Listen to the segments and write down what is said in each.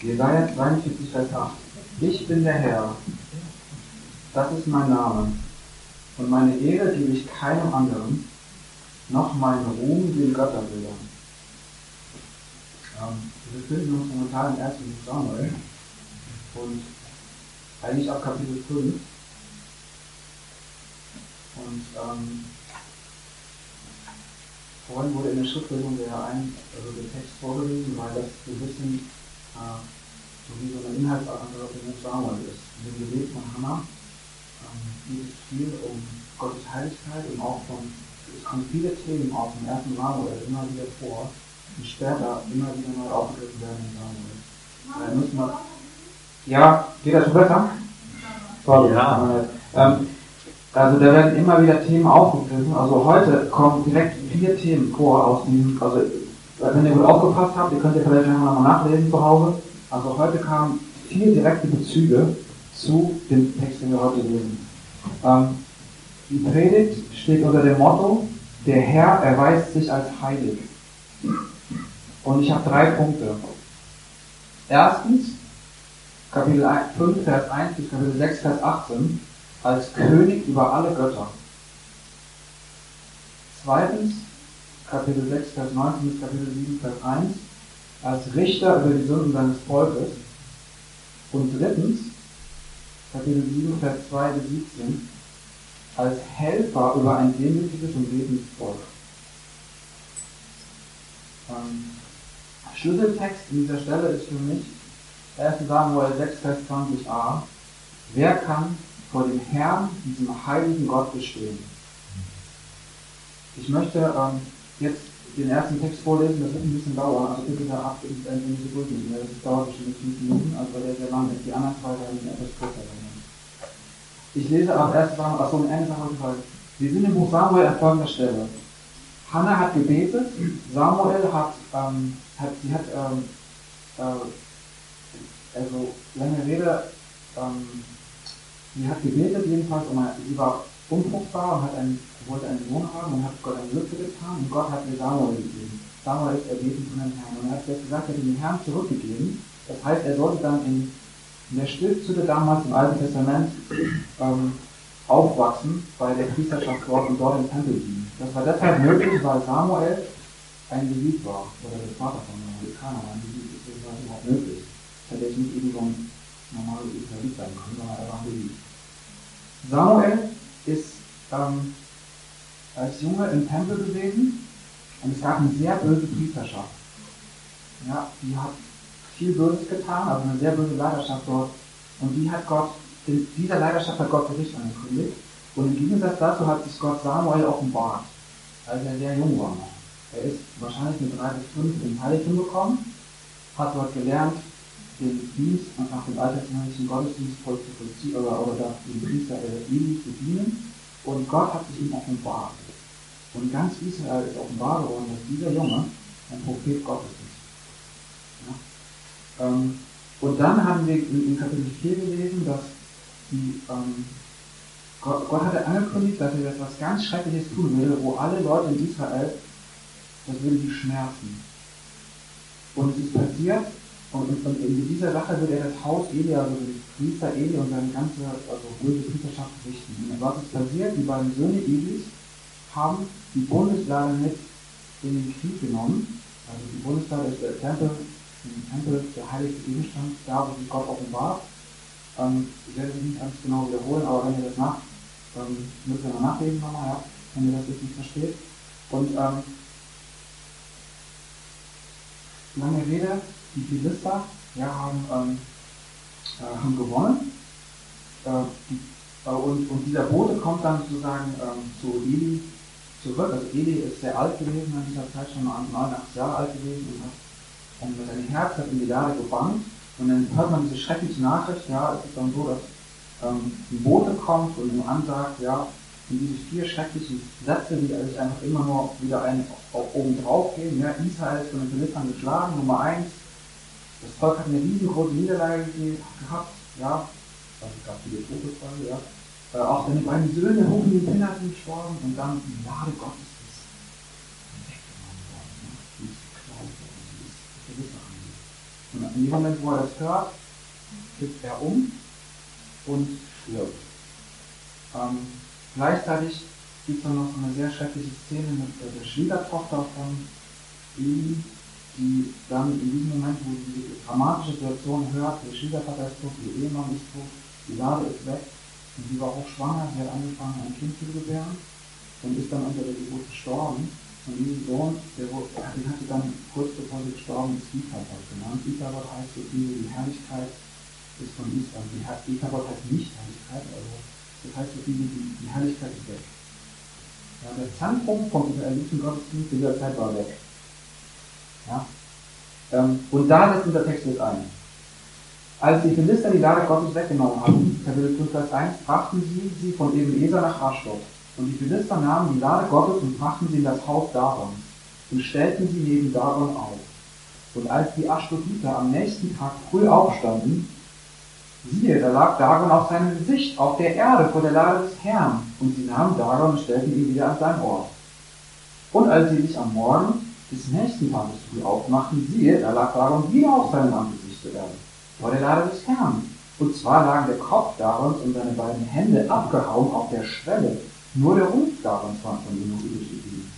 Jesaja 42, Vers 8. Ich bin der Herr. Das ist mein Name. Und meine Ehre gebe ich keinem anderen, noch meinen Ruhm den Götterbildern. Ähm, wir befinden uns momentan im ersten Samuel und eigentlich ab Kapitel 5. Und ähm, vorhin wurde in der Schriftlesung der, ein, also der Text vorgelesen, weil das so ein bisschen äh, so wie so eine im Buch Samuel ist. In dem Gebet von Hannah ähm, geht es viel um Gottes Heiligkeit und auch von, es kommen viele Themen aus dem ersten Samuel immer wieder vor, die später immer wieder neu aufgegriffen werden in Samuel. Da müssen wir, ja, geht das schon besser? Sorry. Ja. Ähm, also da werden immer wieder Themen aufgegriffen. Also heute kommen direkt vier Themen vor aus diesem, also wenn ihr gut aufgepasst habt, ihr könnt ja vielleicht nochmal nachlesen zu Hause. Also heute kamen vier direkte Bezüge zu dem Text, den wir heute lesen. Ähm, die Predigt steht unter dem Motto, der Herr erweist sich als heilig. Und ich habe drei Punkte. Erstens, Kapitel 5, Vers 1 bis Kapitel 6, Vers 18, als König über alle Götter. Zweitens, Kapitel 6, Vers 19 bis Kapitel 7, Vers 1, als Richter über die Sünden seines Volkes. Und drittens, Kapitel 7, Vers 2 bis 17, als Helfer über ein demütiges und betendes Volk. Ähm, Schlüsseltext in dieser Stelle ist für mich 1. Samuel 6, Vers 20a. Wer kann vor dem Herrn, diesem heiligen Gott, bestehen? Ich möchte ähm, jetzt den ersten Text vorlesen, das wird ein bisschen dauern, also bitte da ab ins Ende diese durchnehmen. Das dauert bestimmt fünf Minuten, also weil der sehr lang ist. Die anderen zwei werden etwas kürzer sein. Ich lese ab 1. Samuel, achso, am Ende Samuel Wir sind im Buch Samuel an folgender Stelle. Hannah hat gebetet, Samuel hat, ähm, hat sie hat, ähm, äh, also lange Rede, ähm, sie hat gebetet jedenfalls, eine, sie war unfruchtbar und hat einen, wollte einen Sohn haben und hat Gott eine Lücke getan und Gott hat ihr Samuel gegeben. Samuel ist erbeten von dem Herrn und er hat gesagt, er hat den Herrn zurückgegeben. Das heißt, er sollte dann in, der Stiftshütte damals im Alten Testament ähm, aufwachsen bei der Priesterschaft dort und dort im Tempel dienen. Das war deshalb möglich, weil Samuel ein Levit war, oder der Vater von Amerikaner war ein Levit, deswegen war es überhaupt möglich. Das hätte jetzt nicht eben so ein normaler Israelit sein können, sondern er war ein Levit. Samuel ist ähm, als Junge im Tempel gewesen und es gab eine sehr böse Priesterschaft. Ja, die hat viel Böses getan, also eine sehr böse Leiterschaft dort. Und die hat Gott, dieser Leiterschaft hat Gott Gericht angekündigt. Und im Gegensatz dazu hat sich Gott Samuel offenbart, als er sehr jung war. Er ist wahrscheinlich mit drei bis fünf in Heiligtum gekommen, hat dort gelernt, den Dienst nach dem alttestamentlichen Gottesdienst voll zu vollziehen oder, oder den Priester äh, Eli zu dienen. Und Gott hat sich ihm offenbart. Und ganz Israel ist offenbar geworden, dass dieser Junge ein Prophet Gottes ist. Ja? Ähm, und dann haben wir in, Kapitel 4 gelesen, dass die, ähm, Gott, Gott hatte angekündigt, dass er etwas ganz Schreckliches tun würde, wo alle Leute in Israel, das würde sie schmerzen. Und es ist passiert, und, und in dieser Sache wird er das Haus Eli, also Priester Eli und seine ganze also böse Priesterschaft richten. Und was ist passiert? Die beiden Söhne Elis haben die Bundeslade mit in den Krieg genommen. Also die Bundeslade ist der Tempel, im Tempel der heilige Gegenstand, da wo sich Gott offenbart. Ähm, ich werde es nicht ganz genau wiederholen, aber wenn ihr das macht, dann müsst ihr mal nachlesen nochmal, ja, wenn ihr das jetzt nicht versteht. Und ähm, lange Rede, die Philister ja, haben, ähm, äh, haben gewonnen. Äh, und, und dieser Bote kommt dann sozusagen ähm, zu Eli zurück. Also Eli ist sehr alt gewesen in dieser Zeit, schon 89 Jahre alt gewesen und hat und seinem Herz hat in die Lade gebannt. Und dann hört man diese schreckliche Nachricht, ja, es ist dann so, dass ähm, ein Bote kommt und ihm ansagt, ja, und diese vier schrecklichen Sätze, die sich einfach immer nur wieder einen oben drauf gehen, ja, Israel ist von den Philippern geschlagen, Nummer eins, das Volk hat eine riesengroße Niederlage gehabt, ja. Also es gab viele Todesfälle, ja. Äh, auch seine beiden Söhne hoch in den sind gestorben und dann die Gnade Gottes ist weggenommen worden. Ne? Die ist geklaut worden, die ist verwissen Und in dem Moment, wo er das hört, kippt er um und stirbt. Ähm, gleichzeitig gibt es dann noch eine sehr schreckliche Szene mit der Schwiegertochter von ihm, die dann in diesem Moment, wo sie die dramatische Situation hört, der tot, ihr Ehemann ist tot, die Lade ist weg und sie war hochschwanger, sie hat angefangen, ein Kind zu gebären und ist dann unter der Geburt gestorben. Und diesen Sohn, der, den hat sie dann kurz bevor sie gestorben ist, Ichabod genannt. Ichabod heißt so viel, die Herrlichkeit ist von Israel. Die Ichabod heißt nicht Herrlichkeit, also das heißt so viel, die, die Herrlichkeit ist weg. Ja, der Zentrum vom israelitischen Gottesdienst dieser Zeit war weg. Ja? Ähm, und da setzt unser Text jetzt ein. Als die Philister die Lade Gottes weggenommen hatten, Kapitel 5, Vers 1, brachten sie sie von Ebenezer nach Aschdod. Und die Philister nahmen die Lade Gottes und brachten sie in das Haus Daron und stellten sie neben Daron auf. Und als die Aschdoditer am nächsten Tag früh aufstanden, siehe, da lag Dagon auf seinem Gesicht, auf der Erde vor der Lade des Herrn. Und sie nahmen Dagon und stellten ihn wieder an seinen Ort. Und als sie sich am Morgen des nächsten Tages früh aufmachten, siehe, da lag Dagon wieder auf seinem Angesicht zur Erde, vor der Lade des Herrn. Und zwar lagen der Kopf Darons und seine beiden Hände abgehauen auf der Schwelle, nur der Rumpf Darons war von ihm noch übrig geblieben.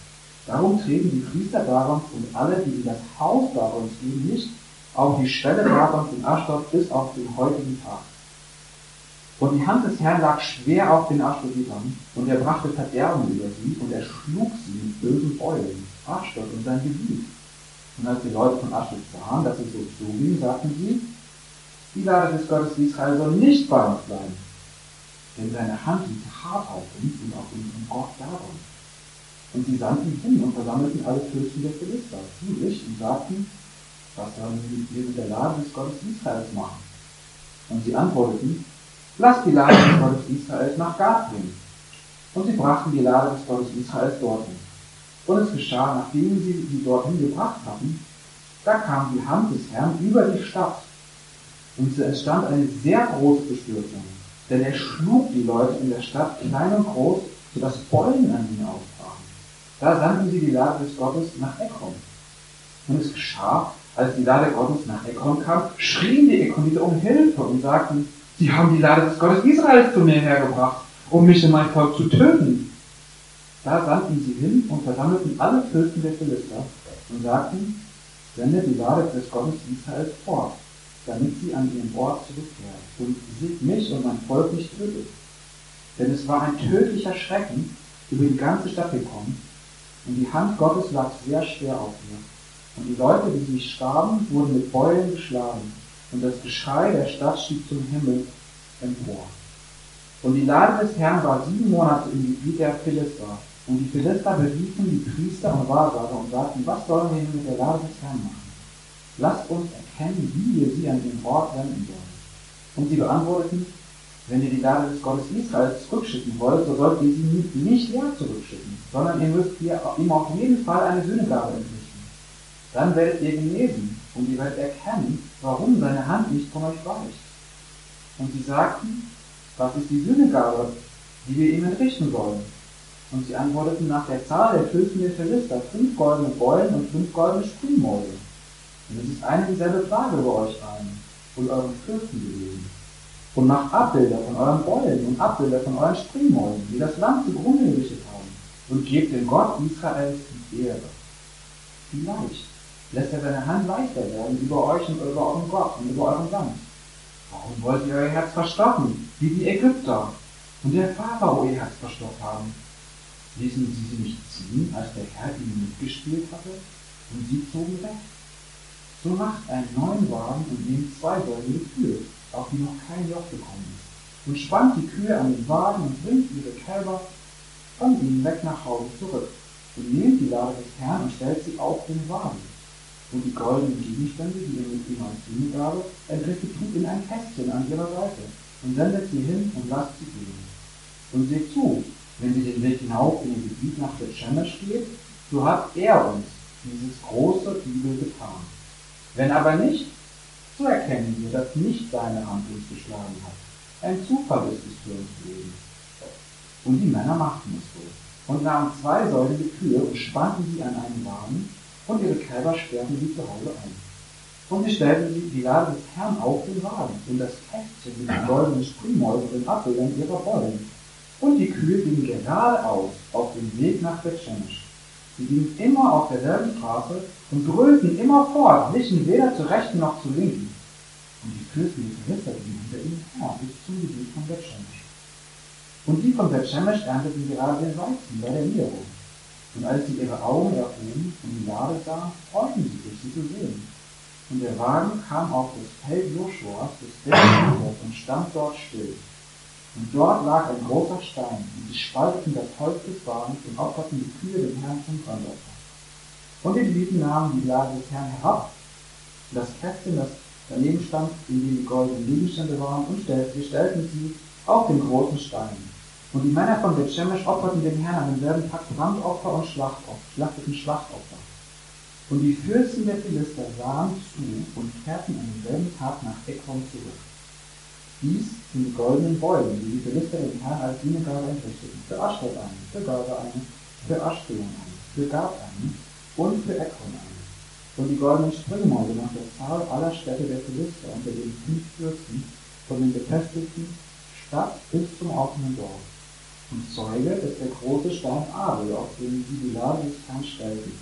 Darum treten die Priester Darons und alle, die in das Haus Darons gehen, nicht auf die Schwelle Darons in Aschdod bis auf den heutigen Tag. Und die Hand des Herrn lag schwer auf den Aschdoditern, und er brachte Verderben über sie, und er schlug sie mit bösen Beulen. Aschdod und sein Gebiet. Und als die Leute von Aschdod sahen, dass es so zuging, sagten sie, die Lade des Gottes Israel soll nicht bei uns bleiben. Denn seine Hand liegt hart auf uns und auf unserem Gott darum. Und sie sandten hin und versammelten alle Fürsten der Philister zu sich und sagten, was sollen wir mit der Lade des Gottes Israels machen? Und sie antworteten, lasst die Lade des Gottes Israels nach Gad bringen. Und sie brachten die Lade des Gottes Israels dorthin. Und es geschah, nachdem sie sie dorthin gebracht hatten, da kam die Hand des Herrn über die Stadt. Und es entstand eine sehr große Bestürzung. Denn er schlug die Leute in der Stadt, klein und groß, sodass Beulen an ihnen ausbrachen. Da sandten sie die Lade des Gottes nach Ekron. Und es geschah, als die Lade Gottes nach Ekron kam, schrien die Ekroniter um Hilfe und sagten, sie haben die Lade des Gottes Israels zu mir hergebracht, um mich und mein Volk zu töten. Da sandten sie hin und versammelten alle Fürsten der Philister und sagten, sendet die Lade des Gottes Israels fort, damit sie an ihren Ort zurückkehrt und sieht mich und mein Volk nicht tötet. Denn es war ein tödlicher Schrecken über die ganze Stadt gekommen und die Hand Gottes lag sehr schwer auf mir. Und die Leute, die nicht starben, wurden mit Beulen geschlagen und das Geschrei der Stadt stieg zum Himmel empor. Und die Lade des Herrn war sieben Monate im Gebiet der Philister und die Philister beriefen die Priester und Wahrsager und sagten, was sollen wir mit der Lade des Herrn machen? Lasst uns erkennen, wie wir sie an den Ort wenden sollen. Und sie beantworteten, wenn ihr die Lade des Gottes Israels zurückschicken wollt, so sollt ihr sie nicht leer zurückschicken, sondern ihr müsst ihr ihm auf jeden Fall eine Sühnegabe entrichten. Dann werdet ihr genesen und ihr werdet erkennen, warum seine Hand nicht von euch weicht. Und sie sagten, was ist die Sühnegabe, die wir ihm entrichten sollen? Und sie antworteten nach der Zahl der Fürsten der Philister, fünf goldene Beulen und fünf goldene Springmäuse. Und es ist eine dieselbe Frage über euch allen und euren Fürsten gewesen. Und macht Abbilder von euren Beulen und Abbilder von euren Springmäusen, die das Land zugrunde gerichtet haben, und gebt dem Gott Israels die Ehre. Vielleicht lässt er seine Hand leichter werden über euch und über euren Gott und über euren Land. Warum wollt ihr euer Herz verstocken, wie die Ägypter und der Pharao ihr Herz verstockt haben? Ließen sie sie nicht ziehen, als der Herr ihnen mitgespielt hatte, und sie zogen weg. So macht einen neuen Wagen und nehmt zwei goldene Kühe, auf die noch kein Joch gekommen ist, und spannt die Kühe an den Wagen und bringt ihre Kälber von ihnen weg nach Hause zurück, und nehmt die Lade des Herrn und stellt sie auf den Wagen. Und die goldenen Gegenstände, die ihr mit ihm als Sühnegabe entrichtet, tut in ein Kästchen an ihrer Seite, und sendet sie hin und lasst sie gehen. Und seht zu, wenn sie den Weg hinauf in ihr Gebiet nach der Shemesh geht, so hat er uns dieses große Übel getan. Wenn aber nicht, so erkennen wir, dass nicht seine Hand uns geschlagen hat. Ein Zufall ist es für uns gewesen. Und die Männer machten es so und nahmen zwei säulige Kühe und spannten sie an einen Wagen und ihre Kälber sperrten sie zu Hause ein. Und sie stellten die, die Lade des Herrn auf den Wagen und das Kästchen mit den goldenen Springmäusen und den Abbildern ihrer Bäume. Und die Kühe gingen geradeaus auf dem Weg nach Bethshemesh. Sie gingen immer auf derselben Straße und brüllten immer fort, wichen weder zur rechten noch zur linken. Und die Fürsten gingen hinter ihnen her bis zum Gebiet von Bethshemesh. Und die von Bethshemesh ernteten gerade den Weizen bei der Niederung. Und als sie ihre Augen erhoben und die Lade sahen, freuten sie sich, sie zu sehen. Und der Wagen kam auf das Feld Joshuas, des Berges und stand dort still. Und dort lag ein großer Stein, und sie spalteten das Holz des Wagens und opferten die Kühe dem Herrn zum Brandopfer. Und die Leviten nahmen die Lade des Herrn herab, das Kästchen, das daneben stand, in dem die goldenen Gegenstände waren, und stellten, sie stellten sie auf den großen Stein. Und die Männer von Bethshemesh opferten dem Herrn an demselben Tag Brandopfer und Schlachtopfer, schlachteten Schlachtopfer. Und die Fürsten der Philister sahen zu und kehrten an demselben Tag nach Ekron zurück. Dies sind die goldenen Bäume, die die Philister dem Herrn als Dienegabe entrichteten. Für Aschdod eine, für Gaza eine, für Aschkelon eine, für Gab eine und für Ekron eine. Und die goldenen Springmäuse nach der Zahl aller Städte der Philister unter den fünf Fürsten, von den befestigten Stadt bis zum offenen Dorf. Und Zeuge ist der große Stein Abel, auf dem sie die Lade des Herrn stellten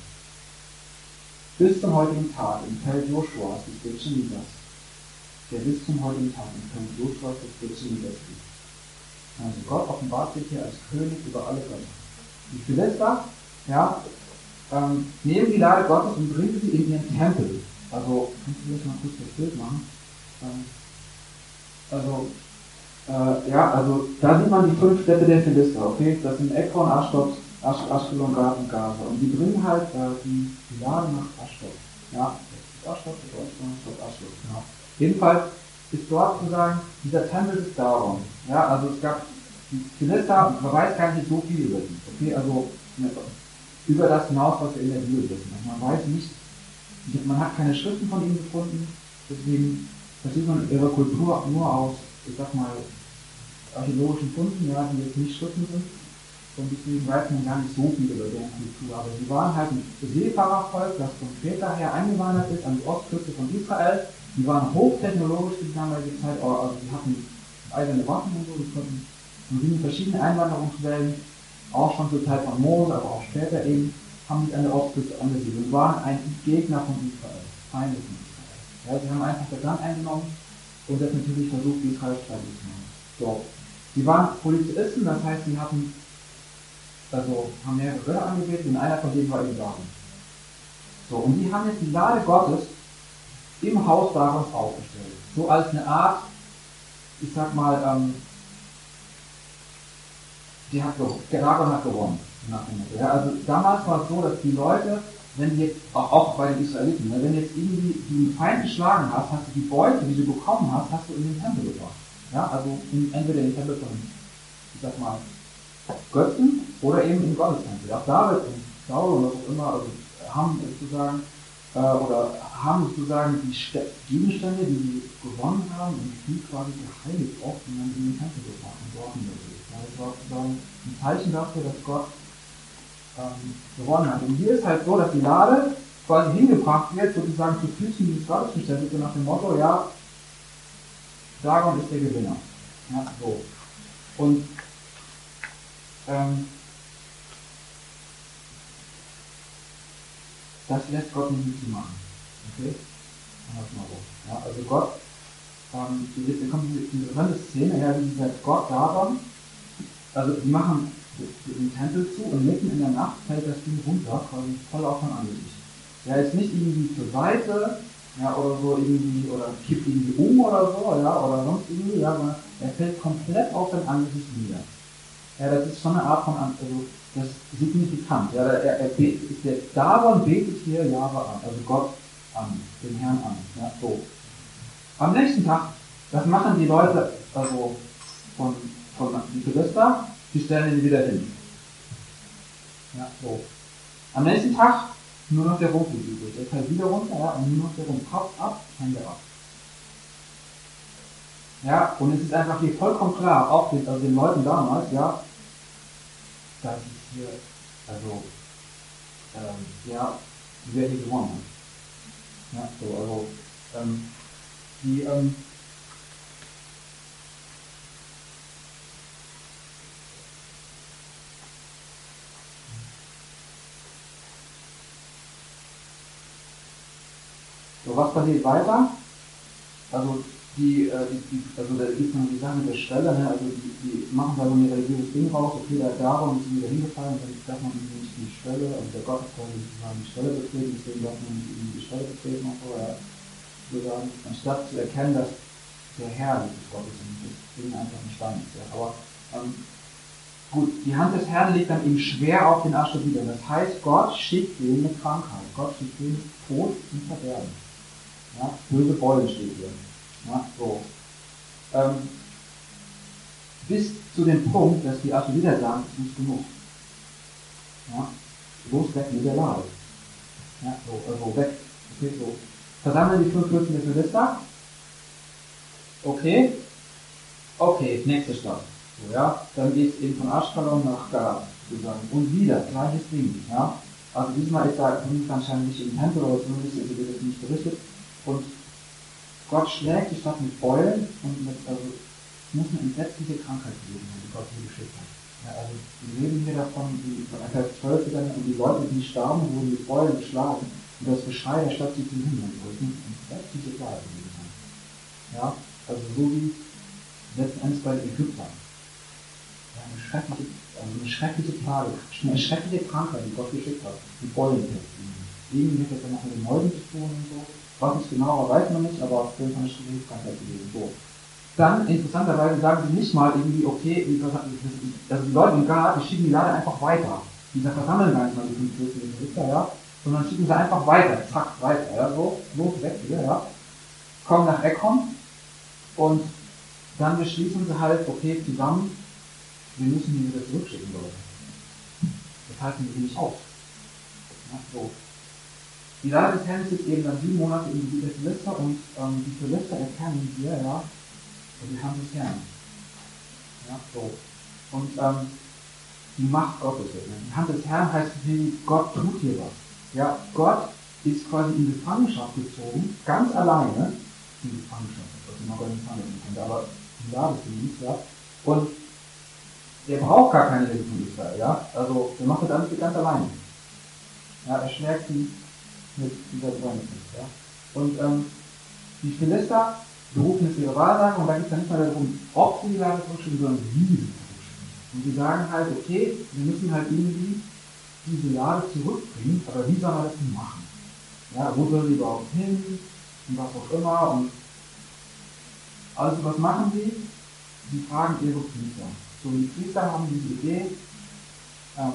bis zum heutigen Tag im Feld Joshuas des Bethschemitas, der bis zum heutigen Tag im Feld Joshuas des Bethschemitas liegt. Also Gott offenbart sich hier als König über alle Götter. Die Philister, ja, ähm, nehmen die Lade Gottes und bringen sie in ihren Tempel. Also, kannst du das mal kurz das Bild machen? Ähm, also, äh, ja, also da sieht man die fünf Städte der Philister, okay? Das sind Ekron, Aschdod, Asch, Aschkelon, Gaza und Gaza. Und die bringen halt äh, die, die Lade nach Aschdod. Ja, Aschdod, Aschdod, Aschdod, genau. Jedenfalls ist dort sozusagen dieser Tempel des Daron. Ja, also es gab die Philister, man weiß gar nicht so viel über sie. Okay, also über das hinaus, was wir in der Bibel wissen. Also man weiß nicht, man hat keine Schriften von ihnen gefunden, deswegen versteht man ihre Kultur nur aus, ich sag mal, archäologischen Funden, ja, die jetzt nicht Schriften sind und deswegen weiß man gar nicht so viel über deren Kultur. Aber sie waren halt ein Seefahrervolk, das von Kreta her eingewandert ist an die Ostküste von Israel. Die waren hochtechnologisch für die damalige Zeit, also die hatten eigene Waffen und so, die konnten und sind in verschiedenen Einwanderungswellen, auch schon zur Zeit von Mose, aber auch später eben, haben sich an der Ostküste angesiedelt und waren ein Gegner von Israel, Feinde von Israel. Ja, sie haben einfach das Land eingenommen und das natürlich versucht, Israel streitig zu machen. So. Sie waren Polizisten, das heißt, sie hatten also haben mehrere Götter angebetet und einer von denen war eben David. So, und die haben jetzt die Lade Gottes im Haus Davids aufgestellt. So als eine Art, ich sag mal, ähm, die hat, der Dagon hat gewonnen. Ja, also damals war es so, dass die Leute, wenn die jetzt, auch, auch bei den Israeliten, ne, wenn jetzt irgendwie den Feind geschlagen hast, hast du die Beute, die du bekommen hast, hast du in den Tempel gebracht. Ja, also in, entweder in den Tempel von, ich sag mal, Götzen oder eben im Gottestempel. Auch David und Saul und was auch immer also haben sozusagen äh, oder haben sozusagen die Gegenstände, die sie gewonnen haben, im Krieg quasi geheiligt oft und dann in den Tempel gebracht und dort niedergelegt. Das war sozusagen ein Zeichen dafür, dass Gott ähm, gewonnen hat. Und hier ist halt so, dass die Lade quasi hingebracht wird, sozusagen zu Füßen dieses Gottesgestelltes, nach dem Motto, ja, Dagon ist der Gewinner. Ja, so. Und ähm, das lässt Gott nicht mit machen. Okay? Mal so. Ja, also Gott, ähm, hier kommt diese interessante Szene her, wie dieser Gott daran, also die machen den Tempel zu und mitten in der Nacht fällt das Ding runter, quasi voll auf von Angesicht. Er ist nicht irgendwie zur Seite, ja, oder so irgendwie, oder kippt irgendwie um oder so, ja, oder sonst irgendwie, ja, sondern er fällt komplett auf sein Angesicht nieder. Ja, das ist schon eine Art von, also das ist signifikant. Ja, er, er betet, der Daron betet hier Jahre an, also Gott an, den Herrn an. Ja, so. Am nächsten Tag, das machen die Leute, also von, von die Philister, die stellen ihn wieder hin. Ja, so. Am nächsten Tag nur noch der Rumpf übrig. Der fällt wieder runter, ja, und nur noch der Rumpf. Kopf ab, Hände ab. Ja, und es ist einfach hier vollkommen klar, auch den, also den Leuten damals, ja, dass es hier, also, ähm, ja, wer hier gewonnen hat. Ja, so, also, Ähm, die, ähm, so, was passiert weiter? Also die, äh, die, die, also da gibt es die Sache der Schwelle, ne? also die, die machen da so ein religiöses Ding raus, okay, der darum ist wieder hingefallen, dann darf man nicht die Schwelle, also der Gott soll sozusagen die Schwelle betreten, deswegen darf man nicht die Schwelle betreten und so, ja. Sozusagen, anstatt zu erkennen, dass der Herr dieses Gottes und das Ding einfach ein Stein ist. Ja. Aber ähm, gut, die Hand des Herrn liegt dann eben schwer auf den Aschebidern. Das heißt, Gott schickt denen eine Krankheit. Gott schickt denen Tod und Verderben. Ja, böse Beulen steht hier. Ja, so. Ähm, bis zu dem Punkt, dass die Aschebiter sagen, es ist nicht genug. Ja, los weg mit der Lade. Ja, so, also weg. Okay, so. Versammeln die fünf Fürsten der Philister. Okay. Okay, nächste Stadt. So, ja. Dann geht es eben von Aschkalon nach Gaza, sozusagen. Und wieder, gleiches Ding. Ja. Also diesmal ist da anscheinend nicht im Tempel, oder zumindest wird es nicht berichtet. Und Gott schlägt die Stadt mit Beulen und mit, also, es muss eine entsetzliche Krankheit geben, die Gott hier geschickt hat. Ja, also, wir reden hier davon, die, Vers 12 dann, und die Leute, die starben, wurden mit Beulen geschlagen. Und das Geschrei der Stadt sieht zum Himmel. Das ist eine entsetzliche Plage gewesen. Ja, also so wie letzten Endes bei den Ägyptern. Ja, eine schreckliche, also eine schreckliche Plage, eine schreckliche Krankheit, die Gott geschickt hat. Die Beulenpest. Irgendwie hat das dann auch mit den Mäusen zu tun und so. Was ist genauer, weiß man nicht, aber auf jeden Fall eine schwierige Krankheit gewesen. So. Dann, interessanterweise, sagen sie nicht mal irgendwie, okay, also die Leute im Gar, die schieben die Lade einfach weiter. Die versammeln gar nicht mal die 45 Richter, ja, sondern schieben sie einfach weiter, zack, weiter, ja, so, los, weg wieder, ja. Kommen nach Ekon und dann beschließen sie halt, okay, zusammen, wir müssen die wieder zurückschicken, Leute. Das halten sie nicht aus. Ja, so. Die Lage des Herrn ist eben dann sieben Monate Gebiet der Philister und ähm, die Philister erkennen hier, ja, die Hand des Herrn. Ja, so. Und ähm, die Macht Gottes. Die Hand des Herrn heißt, wie Gott tut hier was. Ja, Gott ist quasi in Gefangenschaft gezogen, ganz alleine, in Gefangenschaft, was man bei den Gefangenen kennt, aber die Lage ist ja. Und der braucht gar keine Hilfe von Israel, ja. Also, der macht das alles ganz alleine. Ja, er schlägt sie mit dieser Besäumnis. Ja? Und ähm, die Philister berufen es ihre Wahrsagen und da geht es dann nicht mehr darum, ob sie die Lage zurückschieben, sondern wie sie zurückschieben. Und sie sagen halt, okay, wir müssen halt irgendwie diese Lage zurückbringen, aber wie soll man das denn machen? Ja, wo soll sie überhaupt hin? Und was auch immer. Und also was machen sie? Sie fragen ihre Priester. So, die Priester haben diese Idee, ähm,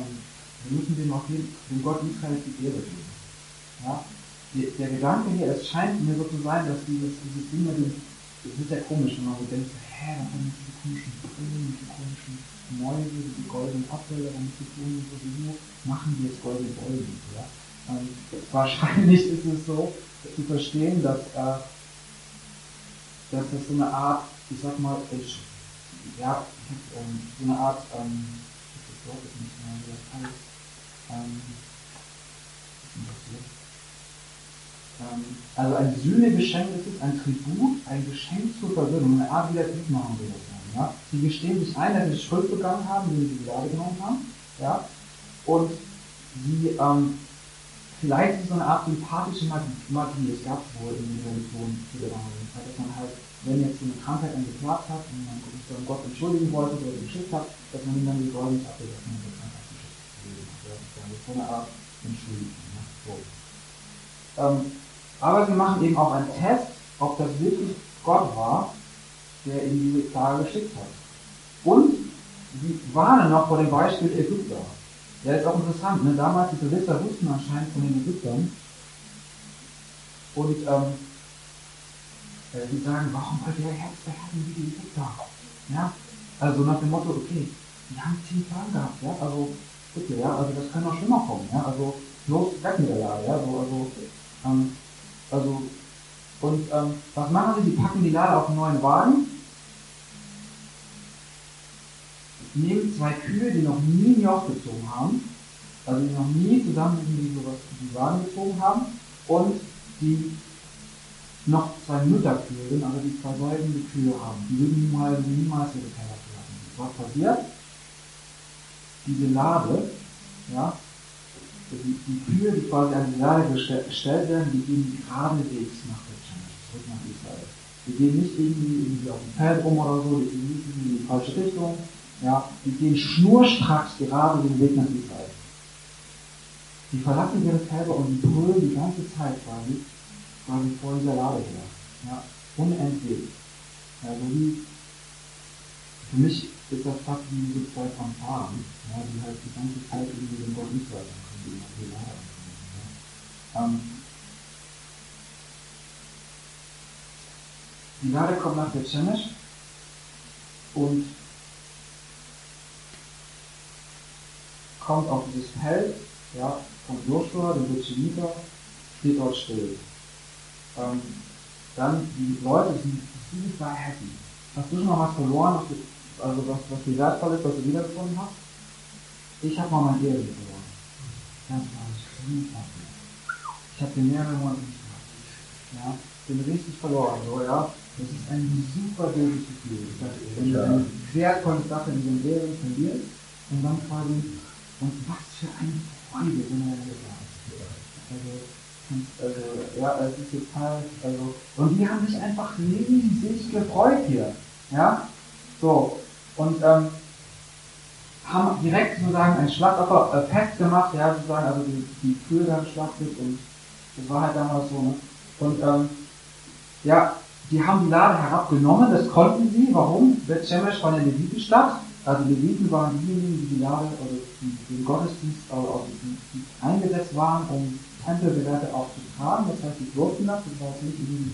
wir müssen dem, auch dem, dem Gott Israel die Ehre geben. Ja? Der Gedanke hier, es scheint mir so zu sein, dass dieses, dieses Ding mit dem, das ist ja komisch, wenn man so denkt, hä, dann haben diese komischen Brillen, diese komischen Mäuse, diese goldenen Abbilder, damit zu tun, so wie machen die jetzt goldene Beulen. Ja? Und wahrscheinlich ist es so, zu verstehen, dass, äh, dass das so eine Art, ich sag mal, ich, ja, ähm, so eine Art, ähm, das Wort ist nicht mehr, wie das heißt, ähm, ähm, also ein Sühnegeschenk ist es, ein Tribut, ein Geschenk zur Versöhnung, eine Art, wie das Lied machen wir das. Ja? Sie gestehen sich ein, dass sie Schuld begangen haben, wenn sie die Lade genommen haben. Ja? Und sie, ähm, vielleicht ist so eine Art sympathische Magie, das gab es wohl in den Religionen viele Zeit, dass man halt, wenn jetzt so eine Krankheit einen geklagt hat und man sich dann Gott entschuldigen wollte oder geschickt hat, dass man ihm dann die Gold nicht dass man die Krankheit geschickt hat. Das ist so eine Art Entschuldigung. Ja? So. Ähm, aber sie machen eben auch einen Test, ob das wirklich Gott war, der ihnen diese Klage geschickt hat. Und sie warnen noch vor dem Beispiel Ägypter. Ja, ist auch interessant, ne? damals die Philister wussten anscheinend von den Ägyptern. Und ähm, äh, die sagen, warum wollt ihr Herz beherrschen wie die Ägypter? Ja? Also nach dem Motto, okay, die haben zehn Fragen gehabt, ja, also bitte, ja, also das kann noch schlimmer kommen, ja, also bloß weg mit der Lage, ja, so, also ähm, also, und ähm, was machen sie? Sie packen die Lade auf einen neuen Wagen, nehmen zwei Kühe, die noch nie ein Joch gezogen haben, also die noch nie zusammen die sowas die Wagen gezogen haben, und die noch zwei Mütterkühe sind, aber die zwei goldene Kühe haben. Die würden niemals, niemals ihre Teller verlassen. Was passiert? Diese Lade, ja, die, die Kühe, die quasi an die Lade gestellt werden, die gehen geradewegs nach Bethlehem, zurück nach Israel. Die gehen nicht irgendwie, irgendwie auf dem Feld rum oder so, die gehen nicht irgendwie in die falsche Richtung, ja, die gehen schnurstracks gerade den Weg nach Israel. Die verlassen ihre Felder und die brüllen die ganze Zeit quasi, quasi vor dieser Lade her. Ja, unentwegt. Also wie, für mich ist das fast wie so zwei Fanfaren, ja, die halt die ganze Zeit irgendwie den Gott nicht weiter können, die Lade ja. ähm, Die Lade kommt nach der Shemesh und kommt auf dieses Feld ja, von Joshua, dem Betscheniter, steht dort still. Ähm, dann die Leute sind super happy. Hast du schon mal was verloren, also was, was dir wertvoll ist, was du wiedergefunden hast? Ich habe mal mein Ehering verloren. Ganz ehrlich, ich habe den mehrere Monate nicht gehabt. Ja, bin richtig verloren, so, ja. Das ist ein super böses Gefühl. Wenn du eine wertvolle Sache in diesem Ehering verlierst und dann quasi, und was für eine Freude, wenn er da ist. Also, also, ja, es ist total, also, und die haben sich einfach riesig gefreut hier, ja. So, und ähm, haben direkt sozusagen ein Schlachtopfer äh, festgemacht, ja, sozusagen, also die, die Kühe da geschlachtet und das war halt damals so, ne? Und ähm, ja, die haben die Lade herabgenommen, das konnten sie. Warum? Bet Shemesh war eine Levitenstadt. Also die Leviten waren diejenigen, die die Lade, also die, den Gottesdienst, also die, die eingesetzt waren, um Tempelgeräte aufzutragen. Das heißt, sie durften das, das war jetzt nicht irgendwie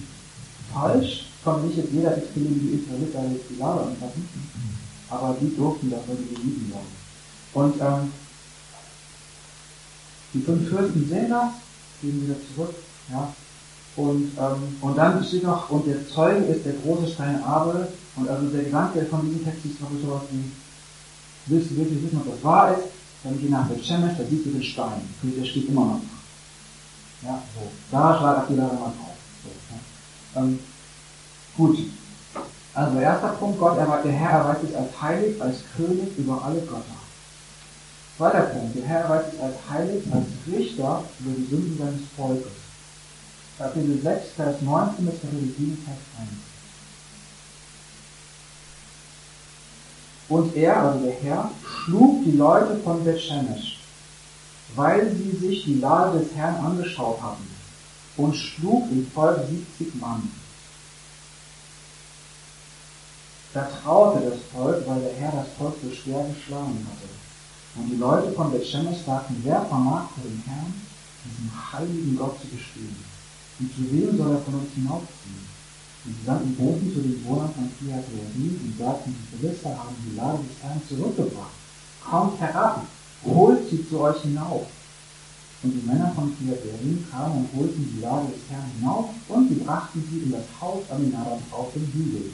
falsch. Konnte nicht jetzt jeder x-beliebige Israelit da jetzt die Lade anfassen. Aber die durften das, weil die Leviten waren. Und ähm, die fünf Fürsten sehen das, gehen wieder zurück, ja, und, ähm, und dann steht noch, und der Zeuge ist der große Stein Abel. Und also der Gedanke von diesem Text ist noch sowas wie, willst du wirklich wissen, ob das wahr ist? Dann geh nach der Shemesh, da siehst du den Stein. Der steht immer noch. Ja, so. Da schlag mal drauf. So, ja. ähm, gut. Also erster Punkt, Gott, der Herr erweist sich als heilig, als König über alle Götter. Zweiter Punkt, der Herr erweist sich als heilig, als Richter über die Sünden seines Volkes. Kapitel 6, Vers 19 bis Kapitel 7, Vers 1. Und er, also der Herr, schlug die Leute von Bethshemesh, weil sie sich die Lade des Herrn angeschaut hatten, und schlug im Volk 70 Mann. Da traute das Volk, weil der Herr das Volk so schwer geschlagen hatte. Und die Leute von Bethshemesh sagten, wer vermag vor dem Herrn, diesem heiligen Gott zu bestehen? Und zu wem soll er von uns hinaufziehen? Und sie sandten Boten zu den Wohnern von Kiat und sagten, die Philister haben die Lade des Herrn zurückgebracht. Kommt herab, holt sie zu euch hinauf. Und die Männer von Kiat kamen und holten die Lade des Herrn hinauf und sie brachten sie in das Haus Aminadab auf dem Hügel.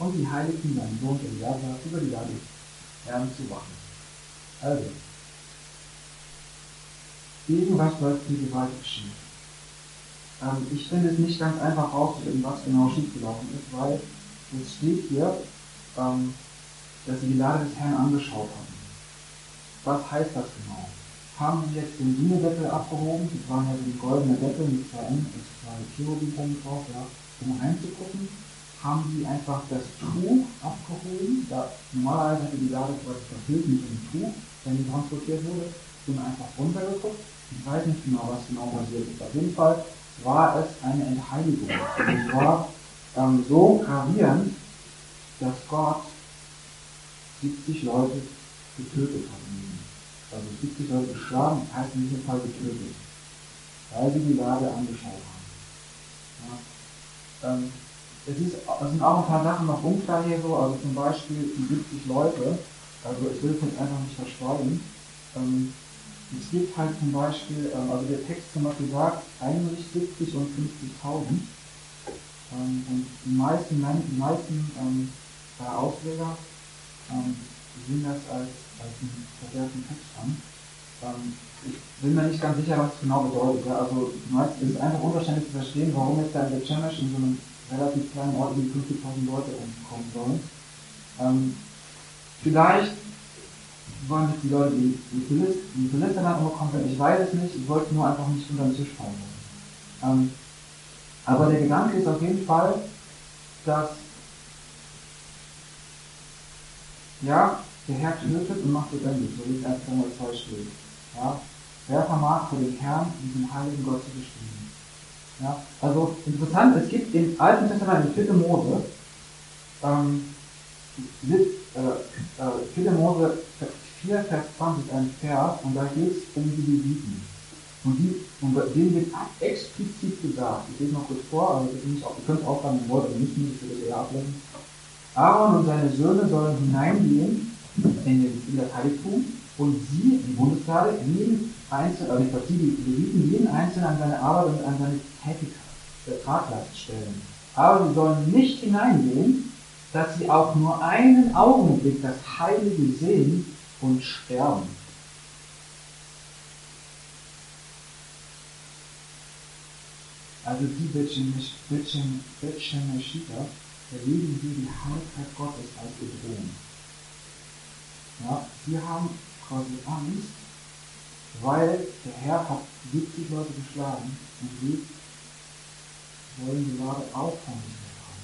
Und sie heiligten seinen Sohn Eliasa über die Lade Herrn zu wachen. Also, irgendwas läuft hier gewaltig schief. Ähm, ich finde es nicht ganz einfach herauszufinden, was genau schiefgelaufen ist, weil es steht hier, ähm, dass sie die Lade des Herrn angeschaut haben. Was heißt das genau? Haben sie jetzt den Sühnedeckel abgehoben? Das waren ja so die goldene Deckel mit zwei, mit zwei Cherubim drauf, ja, um reinzugucken. Haben sie einfach das Tuch abgehoben? Da, normalerweise hätte die Lade quasi verfüllt mit dem Tuch, wenn die transportiert wurde. Sind einfach runtergeguckt. Ich weiß nicht genau, was genau passiert ist. Auf jeden Fall war es eine Entheiligung. Es war ähm, so gravierend, dass Gott 70 Leute getötet hat. Also 70 Leute geschlagen, heißt in diesem Fall getötet, weil sie die Lage angeschaut haben. Ja. Ähm, es, ist, es sind auch ein paar Sachen noch unklar hier so, also zum Beispiel die 70 Leute, also ich will es jetzt einfach nicht verschweigen, ähm, es gibt halt zum Beispiel, ähm, also der Text zum Beispiel sagt, eigentlich 70 und 50.000. Ähm, und die meisten, die meisten ähm, Ausleger ähm, sehen das als, als einen verkehrten Text an. ähm, ich bin mir nicht ganz sicher, was es genau bedeutet. Ja? Also meist ist es einfach unverständlich zu verstehen, warum jetzt da der Chemisch in so einem relativ kleinen Ort wie 50.000 Leute umkommen sollen. Ähm, vielleicht wollen sich die Leute, die, die, Philister, die Philister umgekommen ich weiß es nicht, ich wollte es nur einfach nicht unter den Tisch fallen ähm, aber der Gedanke ist auf jeden Fall, dass ja, der Herr tötet und macht lebendig, so wie es 1. Samuel 2 steht. Ja? Wer vermag vor dem Herrn, diesen heiligen Gott zu bestimmen? Ja? Also interessant, es gibt im Alten Testament, in 4. Mose, ähm, äh, äh, 4. Mose 4, Vers 20 ein Vers, und da geht es um die Leviten. Und, die, und denen wird explizit gesagt, ich lese noch kurz vor, aber ihr könnt es wenn ihr wollt, oder nicht, ich würde es eher ablesen. Aaron und seine Söhne sollen hineingehen in, den, in das Heiligtum und sie, die Bundestage, jeden einzelnen, also nicht die Leviten, jeden einzelnen an seine Arbeit und an seine Tätigkeit, Traglast stellen. Aber sie sollen nicht hineingehen, dass sie auch nur einen Augenblick das Heilige sehen und sterben. Also die Betschemeshiter erleben hier die Heiligkeit Gottes als Bedrohung. Ja, sie haben quasi Angst, weil der Herr hat 70 Leute geschlagen und sie wollen die Lade auch von sich weghaben.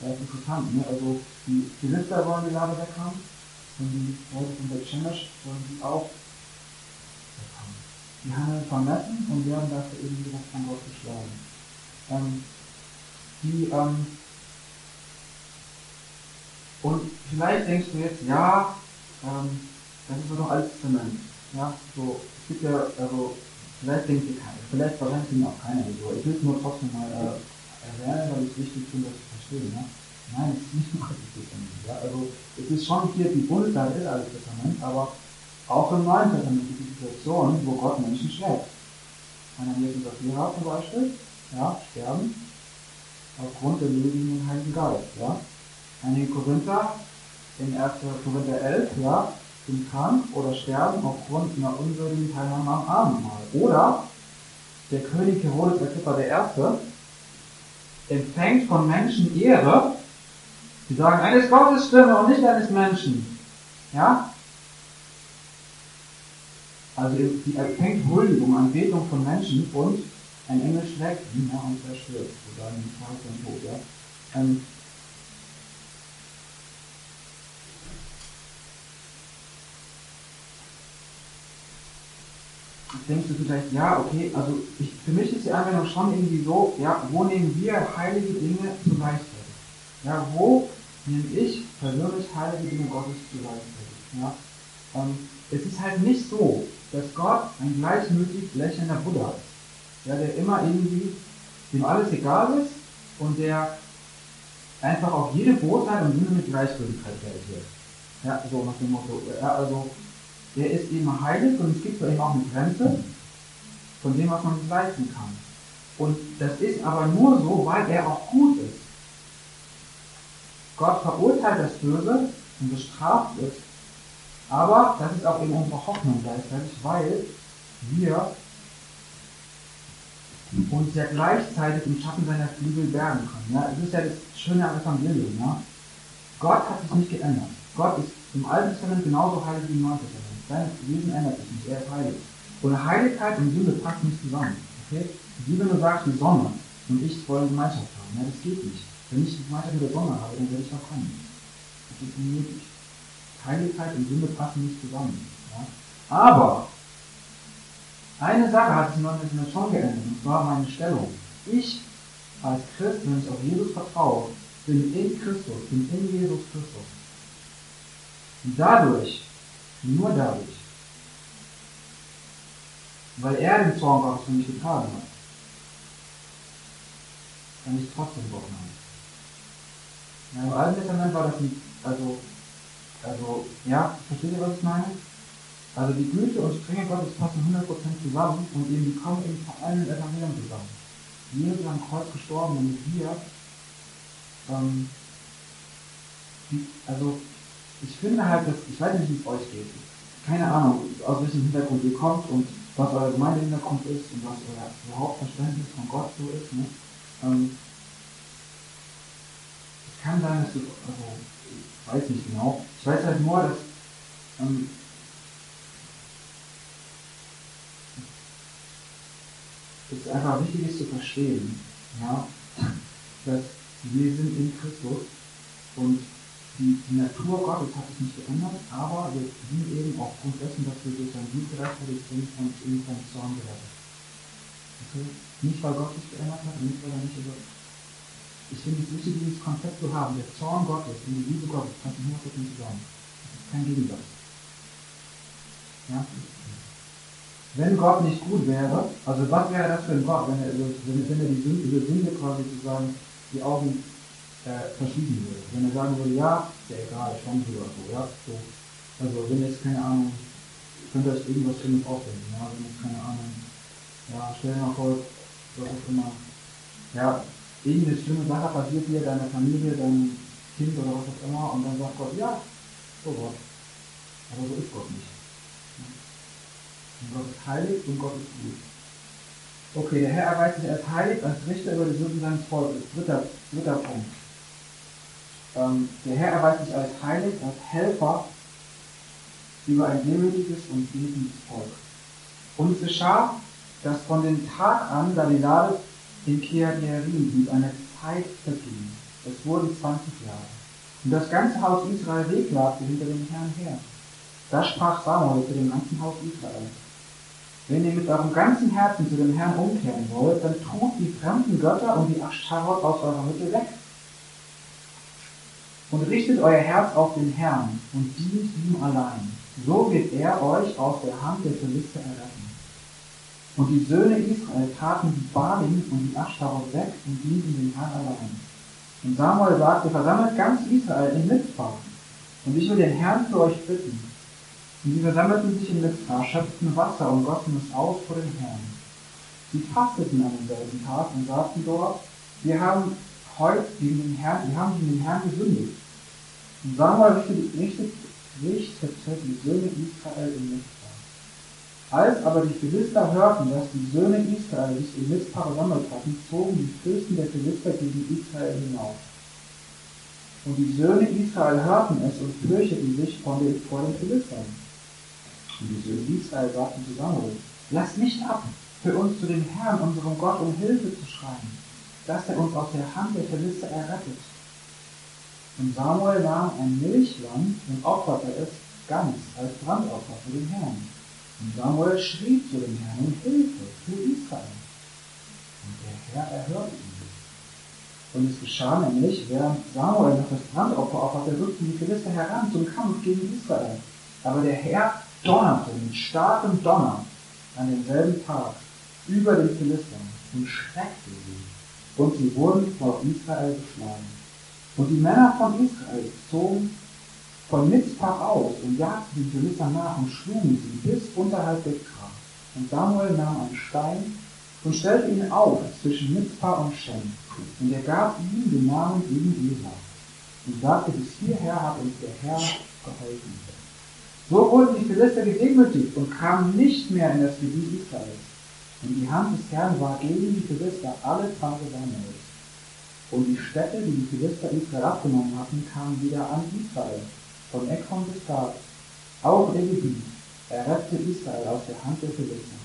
Das ist interessant, ne? Also die Philister wollen die Lade weghaben und die Leute von Bethshemesh wollen sie auch weghaben. Die handeln vermessen und werden dafür irgendwie das von Gott geschlagen. Ähm, die ähm, und vielleicht denkst du jetzt, ja, ähm, das ist doch alles Zement. Ja, so, es gibt ja, also, vielleicht denkt ihr keiner, vielleicht wahrscheinlich sind auch keiner so. Ich will es nur trotzdem mal äh, erwähnen, weil ich es wichtig finde, das zu verstehen. Ja? Nein, es ist nicht nur Altes Testament. Ja? Also, es ist schon hier, die Bundeszeit ist Altes Testament, aber auch im Neuen Testament gibt es Situationen, wo Gott Menschen schlägt. Jesus auf Lehrer zum Beispiel, ja, sterben, aufgrund der Leben im Heiligen Geist. Ja? Einige Korinther in 1. Korinther 11, ja, sind krank oder sterben aufgrund einer unwürdigen Teilnahme am Abendmahl. Oder der König Herodes Agrippa I. empfängt von Menschen Ehre, die sagen, eines Gottes Stimme und nicht eines Menschen. Ja? Also sie empfängt Huldigung, Anbetung von Menschen und ein Engel schlägt ihn ja, und er stirbt. Oder ein Tag und Tod. Ja? Ähm, denkst du vielleicht, ja, okay, also ich, für mich ist die Anwendung schon irgendwie so, ja, wo nehmen wir heilige Dinge zu Gleichzeitig? Ja, wo nehme ich persönlich heilige Dinge Gottes zu Gleichzeitig? Ja? Ähm, es ist halt nicht so, dass Gott ein gleichmütig lächelnder Buddha ist, ja, der immer irgendwie, dem alles egal ist und der einfach auf jede Bosheit und Sünde mit Gleichgültigkeit reagiert. Ja, so nach dem Motto, ja, also der ist eben heilig und es gibt für ihn auch eine Grenze von dem, was man sich leisten kann. Und das ist aber nur so, weil er auch gut ist. Gott verurteilt das Böse und bestraft es, aber das ist auch eben unsere Hoffnung gleichzeitig, weil wir uns ja gleichzeitig im Schatten seiner Flügel bergen können. Ja, das ist ja das Schöne am Evangelium. Ja? Gott hat sich nicht geändert. Gott ist im Alten Testament genauso heilig wie im Neuen Testament. Sein Wesen ändert sich nicht, er ist heilig. Und Heiligkeit und Sünde passen nicht zusammen. Okay? Wie wenn du sagst, die Sonne und ich wollen Gemeinschaft haben. Ja, das geht nicht. Wenn ich Gemeinschaft mit der Sonne habe, dann werde ich verkommen. Das ist unmöglich. Heiligkeit und Sünde passen nicht zusammen. Ja? Aber eine Sache hat sich im Neuen Testament schon geändert, und zwar meine Stellung. Ich als Christ, wenn ich auf Jesus vertraue, bin in Christus, bin in Jesus Christus. Und dadurch nur dadurch. Weil er den Zorn Gottes für mich getragen hat. Kann ich trotzdem Gott haben. Im Alten Testament war das nicht, also, also, ja, versteht ihr, was ich meine? Also die Güte und Strenge Gottes passen 100% zusammen und eben die kommen eben vor allem in Evangelium zusammen. Jesus ist am Kreuz gestorben, damit wir, ähm, die, also ich finde halt, dass, ich weiß nicht, wie es euch geht. keine Ahnung, aus welchem Hintergrund ihr kommt und was euer Gemeindehintergrund ist und was euer überhaupt Verständnis von Gott so ist. Ne? Ähm, es kann sein, dass du, also, ich weiß nicht genau, ich weiß halt nur, dass ähm, es einfach wichtig ist zu verstehen, ja, dass wir sind in Christus und die, Natur Gottes hat sich nicht geändert, aber wir sind eben aufgrund dessen, dass wir durch sein Blut gerechtfertigt sind, von ihm vom Zorn gerettet. Okay? Nicht, weil Gott sich geändert hat, nicht, weil er nicht über. Ich finde es wichtig, dieses Konzept zu haben. Der Zorn Gottes und die Liebe Gottes passen 100% zusammen. Das ist kein Gegensatz. Ja? Wenn Gott nicht gut wäre, also was wäre das für ein Gott, wenn er, wenn er die Sünde, über Sünde quasi sozusagen die Augen äh, verschieben würde. Wenn er sagen würde, ja, ist ja egal, komme oder so, ja, so. Also wenn jetzt, keine Ahnung, könnt ihr euch irgendwas Schlimmes aufdenken, ja, wenn jetzt, keine Ahnung, ja, stell dir mal vor, was auch immer, ja, irgendeine schlimme Sache passiert dir, deiner Familie, deinem Kind oder was auch immer, und dann sagt Gott, ja, so Gott. Aber so ist Gott nicht. Und Gott ist heilig und Gott ist gut. Okay, der Herr erweist sich als heilig, als Richter über die Sünden seines Volkes. Dritter, dritter Punkt. Ähm, der Herr erweist sich als heilig, als Helfer über ein demütiges und betendes Volk. Und es geschah, dass von dem Tag an, da die Lade in Kirjarim blieb, eine Zeit verging. Es wurden 20 Jahre. Und das ganze Haus Israel wehklagte hinter dem Herrn her. Da sprach Samuel zu dem ganzen Haus Israel. Wenn ihr mit eurem ganzen Herzen zu dem Herrn umkehren wollt, dann tut die fremden Götter und die Aschtarot aus eurer Mitte weg und richtet euer Herz auf den Herrn und dient ihm allein. So wird er euch aus der Hand der Philister erretten. Und die Söhne Israel taten die Balim und die Aschtarot weg und dienten dem Herrn allein. Und Samuel sagte, versammelt ganz Israel in Mitzvah. Und ich will den Herrn für euch bitten. Und sie versammelten sich in Mitzvah, schöpften Wasser und gossen es aus vor dem Herrn. Sie fasteten an demselben Tag und sagten dort, wir haben heute gegen den Herrn, wir haben gegen den Herrn gesündigt. Und Samuel richtete, die Söhne Israel in Mizpah. Als aber die Philister hörten, dass die Söhne Israel sich in Mizpah versammelt hatten, zogen die Fürsten der Philister gegen Israel hinauf. Und die Söhne Israel hörten es und fürchteten sich vor den, vor den Philistern. Und die Söhne Israel sagten zu Samuel, lass nicht ab, für uns zu dem Herrn, unserem Gott, um Hilfe zu schreien, dass er uns aus der Hand der Philister errettet. Und Samuel nahm ein Milchlamm und opferte es ganz als Brandopfer für den Herrn. Und Samuel schrie zu dem Herrn um Hilfe für Israel. Und der Herr erhörte ihn. Und es geschah nämlich, während Samuel noch das Brandopfer opferte, rückten die Philister heran zum Kampf gegen Israel. Aber der Herr donnerte mit starkem Donner an demselben Tag über den Philistern und schreckte sie. Und sie wurden vor Israel geschlagen. Und die Männer von Israel zogen von Mitzpah aus und jagten die Philister nach und schlugen sie bis unterhalb Bethkar. Und Samuel nahm einen Stein und stellte ihn auf zwischen Mitzpah und Shem. Und er gab ihm den Namen eben Esa und sagte, bis hierher hat uns der Herr geholfen. So wurden die Philister gedemütigt und kamen nicht mehr in das Gebiet Israels. Und die Hand des Herrn war gegen die Philister alle Tage Samuels. Und die Städte, die die Philister Israel abgenommen hatten, kamen wieder an Israel, von Ekron bis Gad. Auch Ägypten errettete Israel aus der Hand der Philister.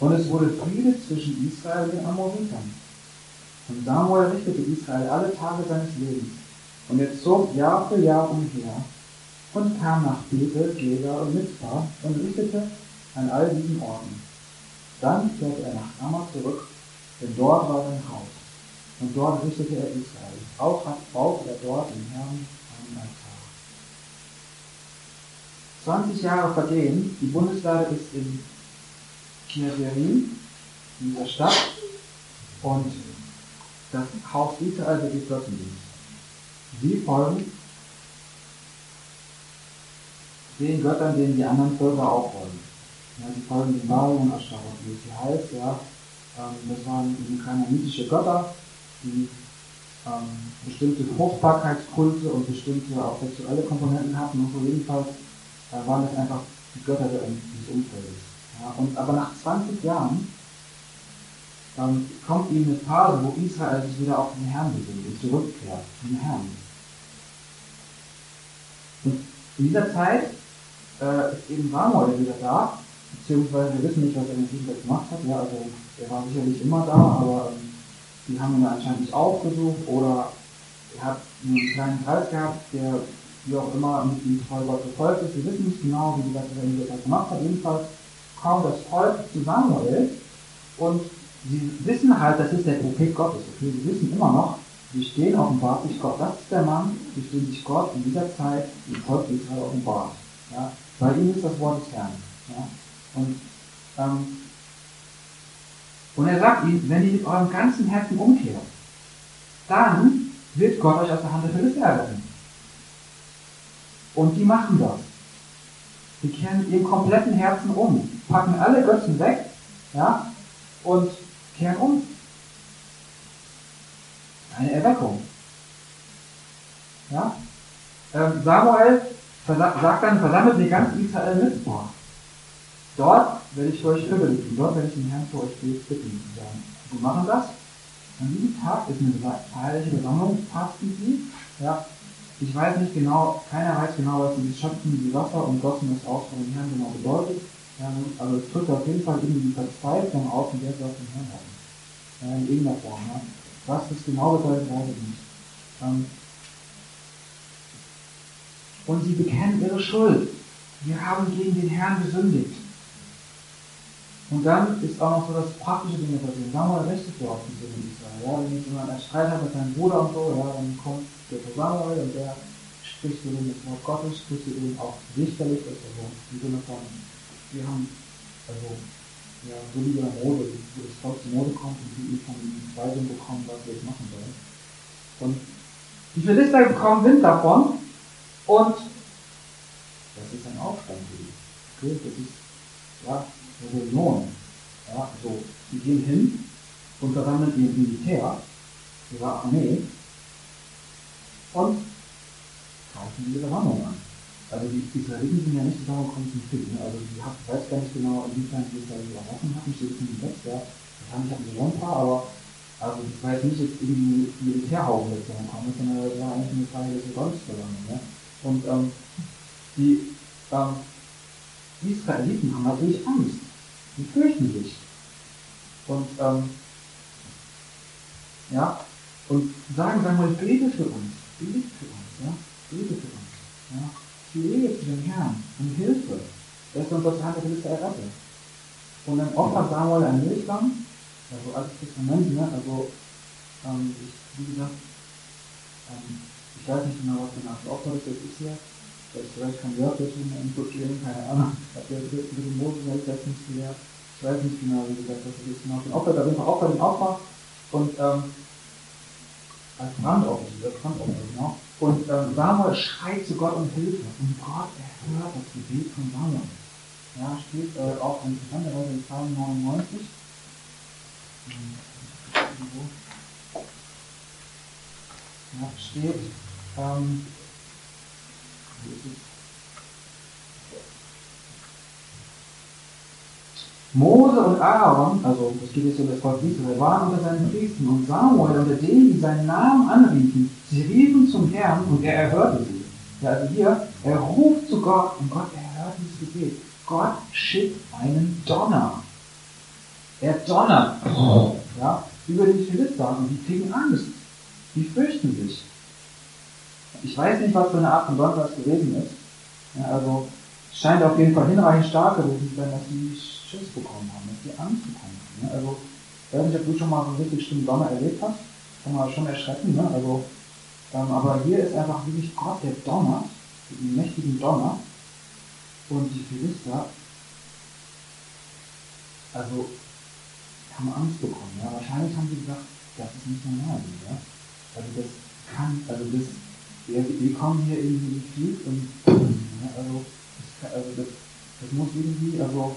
Und es wurde Friede zwischen Israel und den Amoritern. Und Samuel richtete Israel alle Tage seines Lebens. Und er zog Jahr für Jahr umher und kam nach Bethel, Geda und Mitzvah und richtete an all diesen Orten. Dann kehrte er nach Amma zurück, denn dort war sein Haus. Und dort richtete er Israel. Auch baute er dort dem Herrn einen Altar. 20 Jahre vergehen, die Bundeslade ist in Kirjerim, in dieser Stadt, und das Haus Israel wird Götzendienst. Sie folgen den Göttern, denen die anderen Völker auch folgen. Ja, sie folgen den Baal und Aschtarot, wie es hier heißt. Ja, ähm, das waren eben kananitische Götter, die ähm, bestimmte Fruchtbarkeitskulte und bestimmte auch sexuelle Komponenten hatten und so jedenfalls äh, waren das einfach die Götter des Umfeldes. Ja, und, aber nach 20 Jahren ähm, kommt ihm eine Phase, wo Israel sich wieder auf den Herrn besinnt und zurückkehrt zum Herrn. Und in dieser Zeit äh, ist eben Samuel wieder da, beziehungsweise wir wissen nicht, was er in Israel gemacht hat. Ja, also er war sicherlich immer da, aber ähm, die haben ihn anscheinend nicht aufgesucht oder er hat einen kleinen Kreis gehabt, der wie auch immer mit ihm treu Gott gefolgt ist. Wir wissen nicht genau, wie die Leute das gemacht hat. Jedenfalls kommt das Volk zu und sie wissen halt, das ist der Prophet Gottes. Okay? Sie wissen immer noch, sie stehen offenbart sich Gott. Das ist der Mann, durch den sich Gott in dieser Zeit im Volk Israel offenbart. Ja? Bei ihm ist das Wort des Herrn. Ja? Und, ähm, und er sagt ihnen, wenn ihr mit eurem ganzen Herzen umkehrt, dann wird Gott euch aus der Hand der Philister erretten. Und die machen das. Die kehren ihrem kompletten Herzen um, packen alle Götzen weg, ja, und kehren um. Eine Erweckung. Ja? Ähm, Samuel sagt dann, versammelt die ganze Israel mit. Boah. Dort werde ich für euch überlegen, dort werde ich den Herrn für euch bitten. Wir machen das. An diesem Tag ist eine feierliche Versammlung, fasten sie. Ja, ich weiß nicht genau, keiner weiß genau, was dieses Schöpfen, die Wasser und Gossen das aus von dem Herrn genau bedeutet. Ja, also es drückt auf jeden Fall irgendwie die Verzweiflung und der wir auf den Herrn haben. Ja, in irgendeiner Form. Ja. Was das genau bedeutet, weiß ich nicht. Ähm, und sie bekennen ihre Schuld. Wir haben gegen den Herrn gesündigt. Und dann ist auch noch so das praktische Dinge passieren. Samuel richtet ja auch diese in Israel. Ja, wenn jemand einen Streit hat mit seinem Bruder und so, ja, dann kommt der Samuel und der spricht zu dem das Wort Gottes, spricht zu dem auch sicherlich, also im Sinne von, wir haben, also, ja, so wie der Mode, wo das Volk zu Mode kommt und die von Weisung bekommen, was wir jetzt machen sollen. Und die Philister bekommen Wind davon und das ist ein Aufstand für die. Okay, das ist, ja, Rebellion. Ja, also, die gehen hin und versammeln ihr Militär, ihre Armee und kaufen diese Versammlung an. Also die Israeliten sind ja nicht zusammengekommen zum Krieg. Ne? Also ich weiß gar nicht genau, inwiefern es da überwachen hatten, steht in dem Text, ja. Wahrscheinlich hatten sie schon ein paar, aber also das war jetzt nicht jetzt irgendwie Militärhaufen jetzt zusammengekommen, sondern das war eigentlich eine Frage des Gottesversammlung. Ja? Und ähm, die ähm, Israeliten haben natürlich Angst. Die fürchten sich. Und ähm, ja, und sagen, sagen wir, bete für uns, bete für uns, ja, bete für uns, ja, fliehe zu dem Herrn um Hilfe, dass er uns aus der Hand errettet. Und dann opfert Samuel ein Milchlamm, also altes Testament, ne, also, ähm, ich, wie gesagt, ähm, ich weiß nicht genau, was für eine Art Opfer das ist hier, vielleicht kann Jörg dazu eine Info geben, keine Ahnung, hat der mit dem Moses jetzt nicht gelehrt, ich weiß nicht genau, wie gesagt, was das ist genau, den Opfer, auf jeden Fall Opfer, den Opfer, und, ähm, als Brandopfer, Brandopfer, genau. Und ähm, Samuel schreit zu Gott um Hilfe. Und Gott erhört das Gebet von Samuel. Ja, steht äh, auch in interessanterweise in Psalm 99. Ja, steht, ähm? Mose und Aaron, also das geht jetzt um das Volk Israel, waren unter seinen Priestern und Samuel unter denen, die seinen Namen anriefen. Sie riefen zum Herrn und er erhörte sie. Ja, also hier, er ruft zu Gott und Gott erhört dieses Gebet. Gott schickt einen Donner. Er donnert ja, über die Philister und die kriegen Angst. Die fürchten sich. Ich weiß nicht, was für eine Art von Donner das gewesen ist. Ja, also es scheint auf jeden Fall hinreichend stark gewesen zu sein, dass sie Schiss bekommen haben, dass sie Angst bekommen haben. Ne? Also, ich weiß nicht, ob du schon mal so einen richtig schlimmen Donner erlebt hast. Kann man schon erschrecken, ne? Also, ähm, aber hier ist einfach wirklich Gott, der donnert, den mächtigen Donner. Und die Philister, also, haben Angst bekommen. Ja? Wahrscheinlich haben sie gesagt, das ist nicht normal. Ja? Also, das kann, also, das, wir, wir kommen hier irgendwie den Krieg und, ja, also, das, also das, das muss irgendwie, also,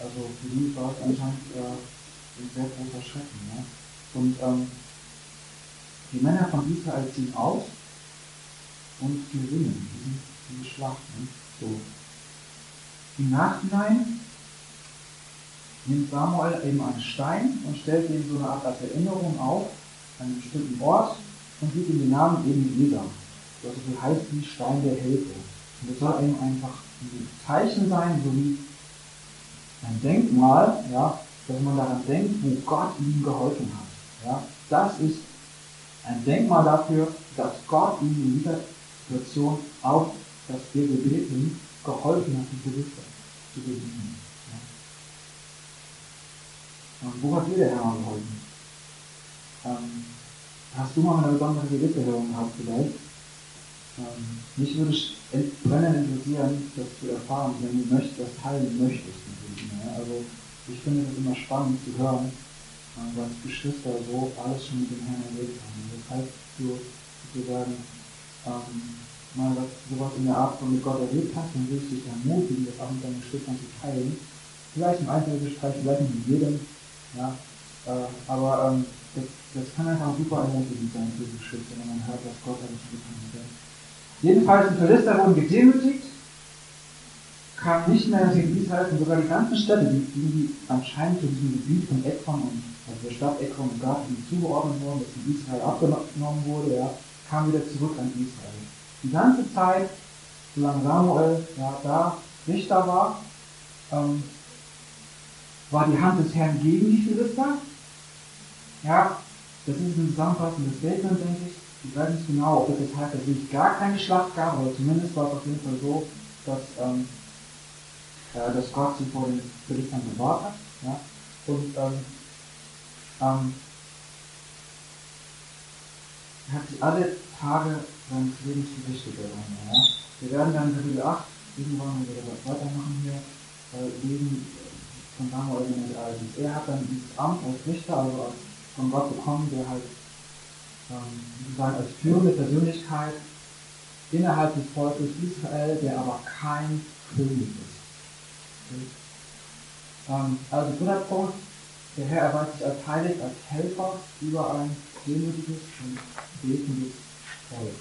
also für die war es anscheinend äh, ein sehr großer Schrecken. Ja? Und ähm, die Männer von Israel ziehen aus und gewinnen. Die diese Schlacht. Ne? So. Im Nachhinein nimmt Samuel eben einen Stein und stellt ihm so eine Art als Erinnerung auf, an einem bestimmten Ort und gibt ihm den Namen eben Lisa. Das heißt wie Stein der Hilfe. Und das soll eben einfach ein Zeichen sein, so wie ein Denkmal, ja, dass man daran denkt, wo Gott ihm geholfen hat. Ja, das ist ein Denkmal dafür, dass Gott ihm in dieser Situation auf das wir gebeten geholfen hat, die Philister zu besiegen. Ja. Und wo hat dir der Herr geholfen? Ähm, hast du mal eine besondere Gebetserhörung gehabt vielleicht? Ähm, mich würde brennend interessieren, das zu erfahren, wenn du möchtest, das teilen möchtest. Ja. Also ich finde es immer spannend zu hören, äh, was Geschwister so alles schon mit dem Herrn erlebt haben. Das heißt, du sozusagen ähm, mal was, sowas in der Art von mit Gott erlebt hast, dann willst du dich ermutigen, das auch mit deinen Geschwistern zu teilen. Vielleicht im Einzelgespräch, vielleicht nicht mit jedem, ja, äh, aber ähm, das, das kann einfach super ermutigend sein für die Geschwister, wenn man hört, was Gott alles getan hat. Jedenfalls, die Philister wurden gedemütigt, kam nicht mehr in Israel und sogar die ganzen Städte, die, die anscheinend zu diesem Gebiet von Ekron und also der Stadt Ekron und Gath zugeordnet wurden, das in Israel abgenommen wurde, ja, kam wieder zurück an Israel. Die ganze Zeit, solange Samuel ja, da Richter war, ähm, war die Hand des Herrn gegen die Philister. Ja, das ist ein zusammenfassendes Statement, denke ich. Ich weiß nicht genau, ob das jetzt es wirklich gar keine Schlacht gab, aber zumindest war es auf jeden Fall so, dass, ähm, äh, dass Gott sie vor den Philistern bewahrt hat. Ja? Und ähm, ähm, er hat sich alle Tage seines Lebens gerichtet. Ja? Wir werden dann Kapitel 8 irgendwann wieder weitermachen hier, äh, lesen von Samuel in Ereignis. Er hat dann dieses Amt als Richter, also als von Gott bekommen, der halt ähm, sozusagen als führende Persönlichkeit innerhalb des Volkes Israel, der aber kein König ist. Okay? Ähm, also dritter Punkt, der Herr erweist sich als heilig, als Helfer über ein demütiges und betendes Volk.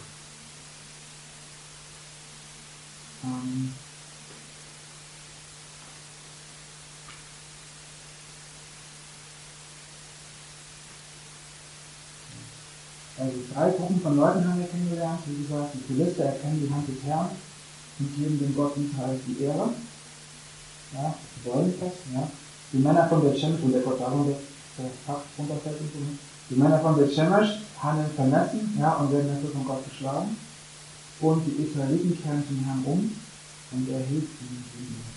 Ähm, also drei Gruppen von Leuten haben wir kennengelernt. Wie gesagt, die Philister erkennen die Hand des Herrn und geben dem Gott Israel die Ehre. Ja, sie wollen das. Ja. Die Männer von Bethshemesh, wo der Gott darunter der Fach runterfällt und so. Die Männer von Bethshemesh handeln vermessen ja, und werden dafür von Gott geschlagen. Und die Israeliten kehren zum Herrn um und er hilft ihnen gegen ihre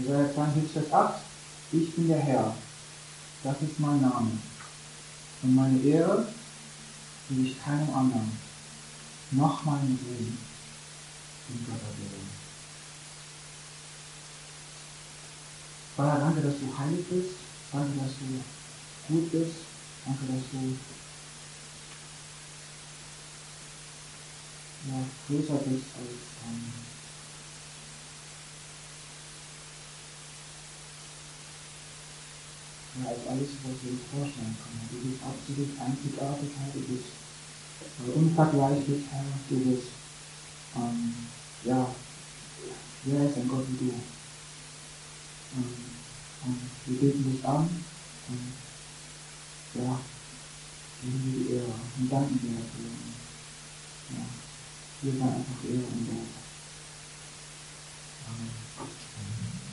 Feinde. Jesaja 42, Vers 8. Ich bin der Herr. Das ist mein Name. Und meine Ehre will ich keinem anderen, noch meinen Sohn, in Gott erwehren. Vater, danke, dass du heilig bist. Danke, dass du gut bist. Danke, dass du ja, größer bist als, ähm, ja, als alles, was wir uns vorstellen können. Bist absolut einzigartig, Herr. Du bist äh, unvergleichlich, Herr. Du bist, ähm, ja, wer ist ein Gott wie du? Und, und wir beten dich an und ja, geben dir die Ehre und danken dir dafür. Ja. Hier sei einfach Ehre und Lob. Amen.